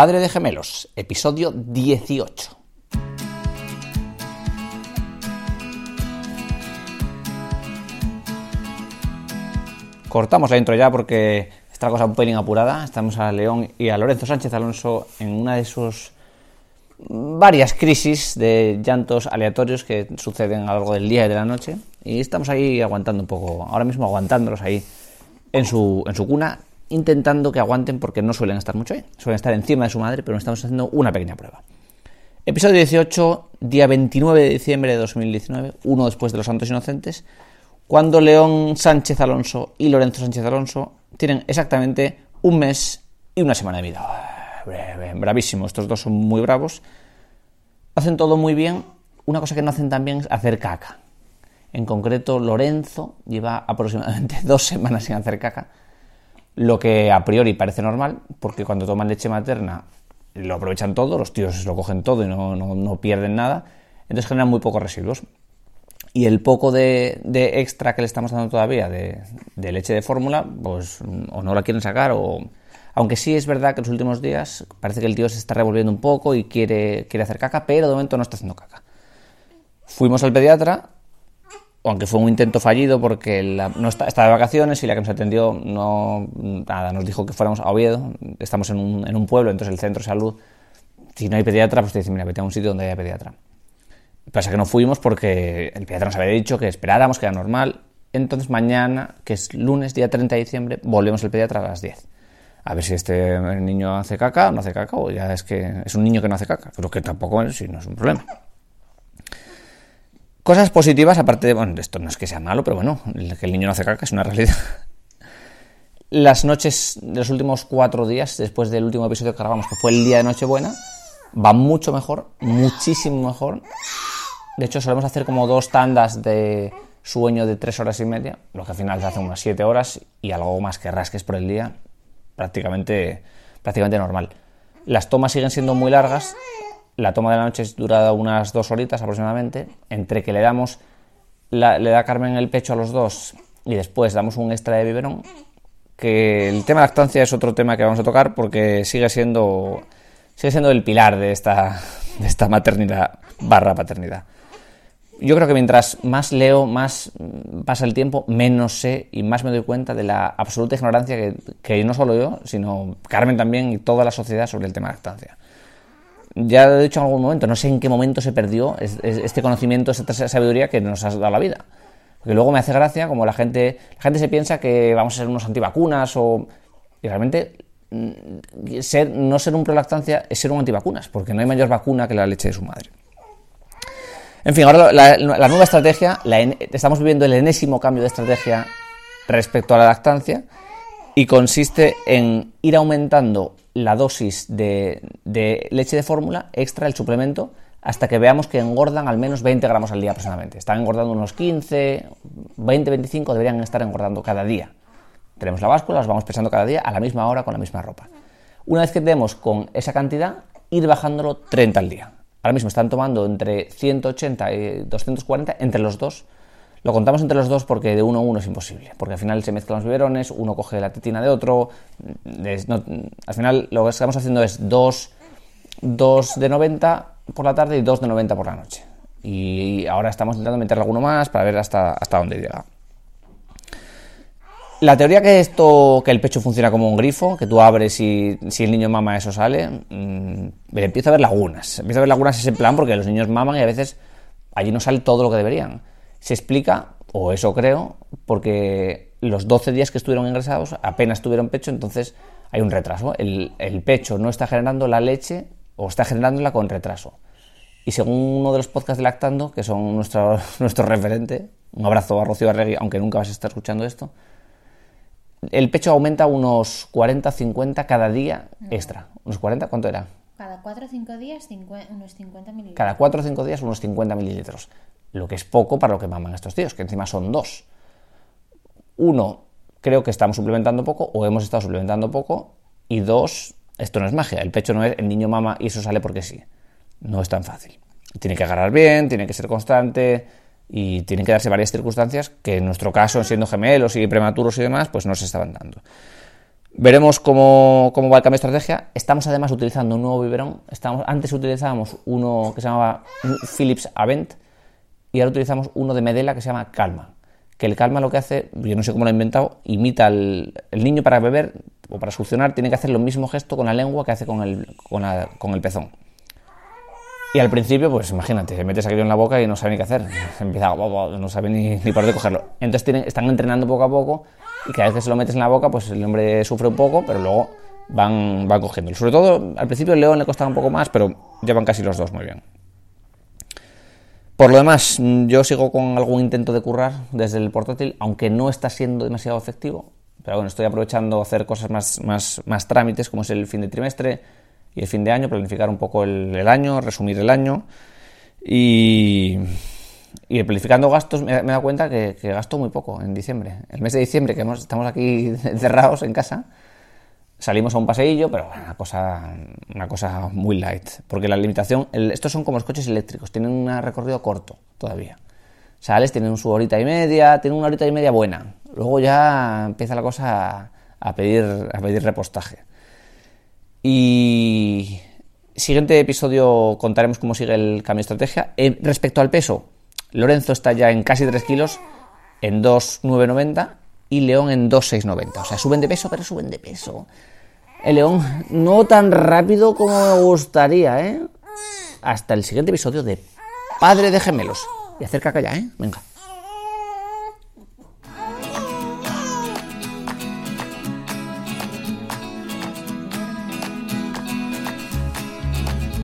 Padre de Gemelos, episodio 18. Cortamos la intro ya porque está la cosa un pelín apurada. Estamos a León y a Lorenzo Sánchez Alonso en una de sus varias crisis de llantos aleatorios que suceden a lo largo del día y de la noche. Y estamos ahí aguantando un poco, ahora mismo aguantándolos ahí en su, en su cuna, intentando que aguanten porque no suelen estar mucho ahí. Suelen estar encima de su madre, pero estamos haciendo una pequeña prueba. Episodio 18, día 29 de diciembre de 2019, uno después de los Santos Inocentes, cuando León Sánchez Alonso y Lorenzo Sánchez Alonso tienen exactamente un mes y una semana de vida. Bravísimo, estos dos son muy bravos. Hacen todo muy bien. Una cosa que no hacen tan bien es hacer caca. En concreto, Lorenzo lleva aproximadamente dos semanas sin hacer caca lo que a priori parece normal, porque cuando toman leche materna lo aprovechan todo, los tíos lo cogen todo y no, pierden nada, entonces generan muy pocos residuos. Y el poco de, extra que le estamos dando todavía de, leche de fórmula, pues o no la quieren sacar o... Aunque sí es verdad que en los últimos días parece que el tío se está revolviendo un poco y quiere, quiere hacer caca, pero de momento no está haciendo caca. Fuimos al pediatra aunque fue un intento fallido porque no está, estaba de vacaciones y la que nos atendió no nada, nos dijo que fuéramos a Oviedo, estamos en un, en un pueblo, entonces el centro de salud, si no hay pediatra, pues te dice, mira, vete a un sitio donde haya pediatra. Pasa que no fuimos porque el pediatra nos había dicho que esperáramos, que era normal. Entonces mañana, que es lunes, día 30 de diciembre, volvemos al pediatra a las 10. A ver si este niño hace caca o no hace caca, o ya es que es un niño que no hace caca. Creo que tampoco es, si no es un problema. Cosas positivas, aparte de, bueno, esto no es que sea malo, pero bueno, que el niño no hace caca es una realidad. Las noches de los últimos cuatro días, después del último episodio que grabamos, que fue el día de Nochebuena, va mucho mejor, muchísimo mejor. De hecho, solemos hacer como dos tandas de sueño de tres horas y media, lo que al final se hace unas siete horas y algo más que rasques por el día, prácticamente, prácticamente normal. Las tomas siguen siendo muy largas, la toma de la noche dura unas dos horitas aproximadamente, entre que le damos, le da Carmen el pecho a los dos y después damos un extra de biberón, que el tema de lactancia es otro tema que vamos a tocar porque sigue siendo, sigue siendo el pilar de esta, de esta maternidad barra paternidad. Yo creo que mientras más leo, más pasa el tiempo, menos sé y más me doy cuenta de la absoluta ignorancia que, que no solo yo, sino Carmen también y toda la sociedad sobre el tema de lactancia ya lo he dicho en algún momento, no sé en qué momento se perdió este conocimiento, esta sabiduría que nos ha dado la vida. Porque luego me hace gracia como la gente, la gente se piensa que vamos a ser unos antivacunas o... Y realmente mm, ser, no ser un prolactancia es ser un antivacunas, porque no hay mayor vacuna que la leche de su madre. En fin, ahora la, nueva estrategia, estamos viviendo el enésimo cambio de estrategia respecto a la lactancia y consiste en ir aumentando la dosis de, leche de fórmula extra, el suplemento, hasta que veamos que engordan al menos 20 gramos al día aproximadamente. Están engordando unos 15, 20, 25, deberían estar engordando cada día. Tenemos la báscula, los vamos pesando cada día a la misma hora con la misma ropa. Una vez que tenemos con esa cantidad, ir bajándolo 30 al día. Ahora mismo están tomando entre 180 y 240 entre los dos lo contamos entre los dos porque de uno a uno es imposible, porque al final se mezclan los biberones, uno coge la tetina de otro, al final lo que estamos haciendo es dos, de 90 por la tarde y dos de 90 por la noche. Y ahora estamos intentando meter alguno más para ver hasta, hasta dónde llega. La teoría que esto, que el pecho funciona como un grifo, que tú abres y si el niño mama eso sale, mmm, empieza a ver lagunas. Empieza a ver lagunas ese plan porque los niños maman y a veces allí no sale todo lo que deberían se explica, o eso creo, porque los 12 días que estuvieron ingresados apenas tuvieron pecho, entonces hay un retraso. El, pecho no está generando la leche o está generándola con retraso. Y según uno de los podcasts de Lactando, que son nuestro, nuestro referente, un abrazo a Rocío Arregui, aunque nunca vas a estar escuchando esto, el pecho aumenta unos 40-50 cada día extra. ¿Unos 40? ¿Cuánto era? Cada 4 o 5 días unos 50 mililitros. Cada 4 o 5 días unos 50 mililitros lo que es poco para lo que maman estos tíos, que encima son dos. Uno, creo que estamos suplementando poco o hemos estado suplementando poco, y dos, esto no es magia, el pecho no es el niño mama y eso sale porque sí. No es tan fácil. Tiene que agarrar bien, tiene que ser constante y tienen que darse varias circunstancias que en nuestro caso, siendo gemelos y prematuros y demás, pues no se estaban dando. Veremos cómo, cómo va el cambio de estrategia. Estamos además utilizando un nuevo biberón. Estamos, antes utilizábamos uno que se llamaba Philips Avent y ahora utilizamos uno de Medela que se llama Calma. Que el Calma lo que hace, yo no sé cómo lo ha inventado, imita el, el niño para beber o para succionar, tiene que hacer el mismo gesto con la lengua que hace con el, con, el pezón. Y al principio, pues imagínate, te metes aquello en la boca y no sabe ni qué hacer. Empieza, bo, bo, no sabe ni, ni por dónde cogerlo. Entonces están entrenando poco a poco y cada vez que se lo metes en la boca, pues el hombre sufre un poco, pero luego van, van cogiéndolo. Sobre todo, al principio el león le costaba un poco más, pero llevan casi los dos muy bien. Por lo demás, yo sigo con algún intento de currar desde el portátil, aunque no está siendo demasiado efectivo. Pero bueno, estoy aprovechando hacer cosas más, más, más trámites, como es el fin de trimestre y el fin de año, planificar un poco el, año, resumir el año. Y, y planificando gastos, me, he dado cuenta que, que gasto muy poco en diciembre. El mes de diciembre, que hemos- estamos aquí encerrados en casa, salimos a un paseillo, pero una cosa, una cosa muy light. Porque la limitación, estos son como los coches eléctricos, tienen un recorrido corto todavía. Sales, tienen su horita y media, tienen una horita y media buena. Luego ya empieza la cosa a, pedir, a pedir repostaje. Y siguiente episodio contaremos cómo sigue el cambio de estrategia. Respecto al peso, Lorenzo está ya en casi 3 kilos, en 2,990 y León en 2,690. O sea, suben de peso, pero suben de peso. El León no tan rápido como me gustaría, ¿eh? Hasta el siguiente episodio de Padre de Gemelos. Y hacer caca ya, ¿eh? Venga.